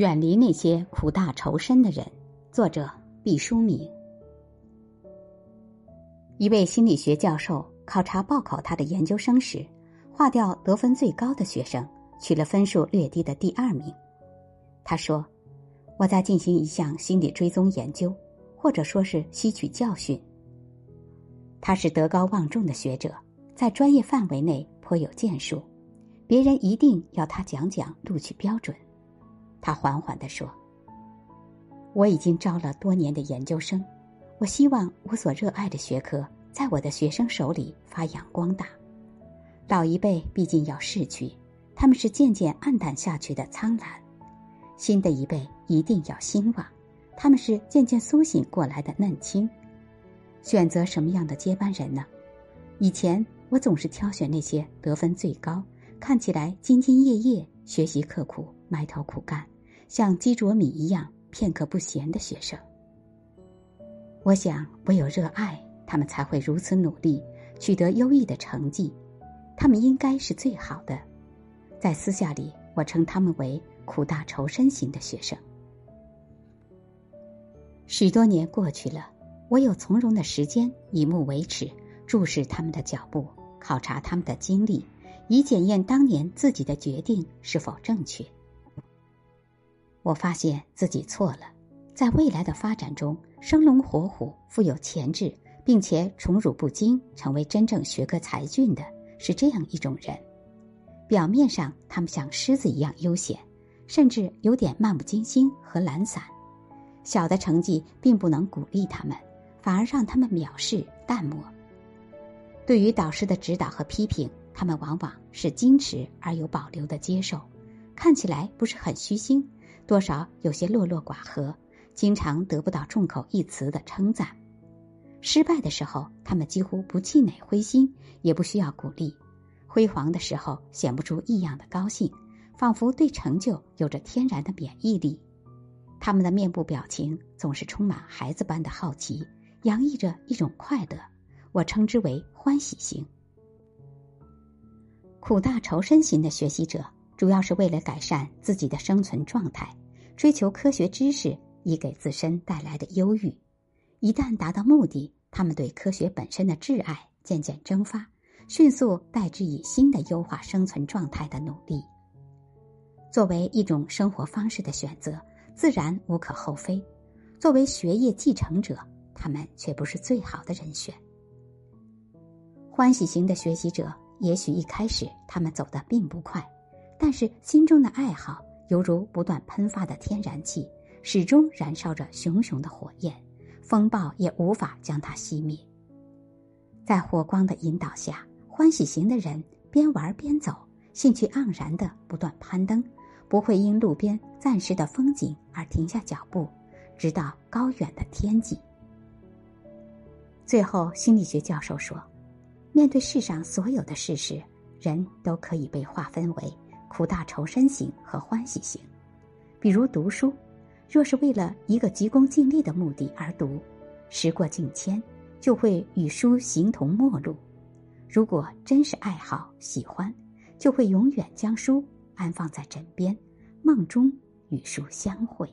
远离那些苦大仇深的人。作者毕淑敏。一位心理学教授考察报考他的研究生时，划掉得分最高的学生，取了分数略低的第二名。他说：“我在进行一项心理追踪研究，或者说是吸取教训。”他是德高望重的学者，在专业范围内颇有建树，别人一定要他讲讲录取标准。他缓缓地说。我已经招了多年的研究生，我希望我所热爱的学科在我的学生手里发扬光大。老一辈毕竟要逝去，他们是渐渐暗淡下去的苍蓝；新的一辈一定要兴旺，他们是渐渐苏醒过来的嫩青。选择什么样的接班人呢？以前我总是挑选那些得分最高、看起来兢兢业业、学习刻苦、埋头苦干，像鸡啄米一样。片刻不闲的学生，我想唯有热爱他们才会如此努力，取得优异的成绩。他们应该是最好的，在私下里，我称他们为苦大仇深型的学生。许多年过去了，我有从容的时间，以目为尺，注视他们的脚步，考察他们的经历，以检验当年自己的决定是否正确。我发现自己错了，在未来的发展中，生龙活虎、富有潜质，并且宠辱不惊，成为真正学科才俊的是这样一种人。表面上，他们像狮子一样悠闲，甚至有点漫不经心和懒散。小的成绩并不能鼓励他们，反而让他们藐视、淡漠。对于导师的指导和批评，他们往往是矜持而有保留的接受，看起来不是很虚心。多少有些落落寡合，经常得不到众口一词的称赞。失败的时候，他们几乎不气馁灰心，也不需要鼓励；辉煌的时候，显不出异样的高兴，仿佛对成就有着天然的免疫力。他们的面部表情总是充满孩子般的好奇，洋溢着一种快乐，我称之为欢喜型。苦大仇深型的学习者，主要是为了改善自己的生存状态。追求科学知识，以给自身带来的忧郁。一旦达到目的，他们对科学本身的挚爱渐渐蒸发，迅速代之以新的优化生存状态的努力。作为一种生活方式的选择，自然无可厚非。作为学业继承者，他们却不是最好的人选。欢喜型的学习者，也许一开始他们走得并不快，但是心中的爱好。犹如不断喷发的天然气，始终燃烧着熊熊的火焰，风暴也无法将它熄灭。在火光的引导下，欢喜型的人边玩边走，兴趣盎然的不断攀登，不会因路边暂时的风景而停下脚步，直到高远的天际。最后，心理学教授说：“面对世上所有的事实，人都可以被划分为。”苦大仇深型和欢喜型，比如读书，若是为了一个急功近利的目的而读，时过境迁，就会与书形同陌路；如果真是爱好喜欢，就会永远将书安放在枕边，梦中与书相会。